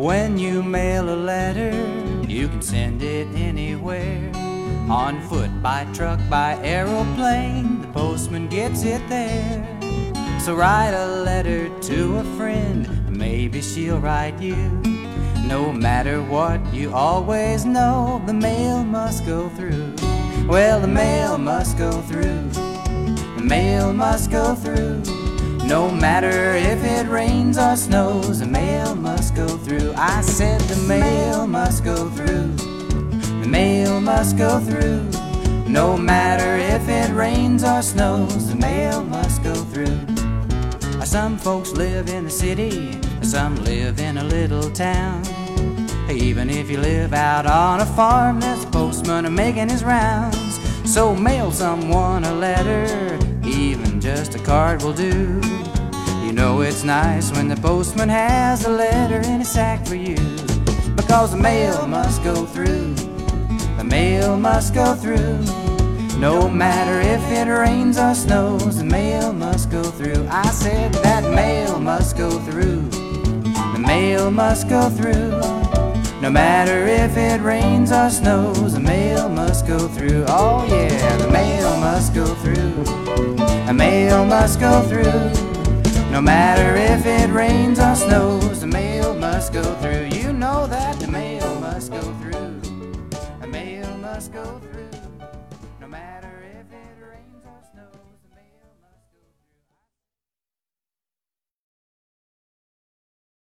When you mail a letter, you can send it anywhere. On foot, by truck, by aeroplane, the postman gets it there. So write a letter to a friend, maybe she'll write you. No matter what, you always know the mail must go through. Well, the mail must go through. The mail must go through. No matter if it rains or snows, the mail must go through. I said the mail must go through. The mail must go through. No matter if it rains or snows, the mail must go through. Some folks live in the city, some live in a little town. Even if you live out on a farm, there's a postman making his rounds. So mail someone a letter, just a card will do. You know it's nice when the postman has a letter in a sack for you. Because the mail must go through, the mail must go through. No matter if it rains or snows, the mail must go through. I said that mail must go through, the mail must go through. No matter if it rains or snows, the mail must go through. Oh yeah, mail must go through. No matter if it rains or snows, the mail must go through. You know that the mail must go through. The mail must go through.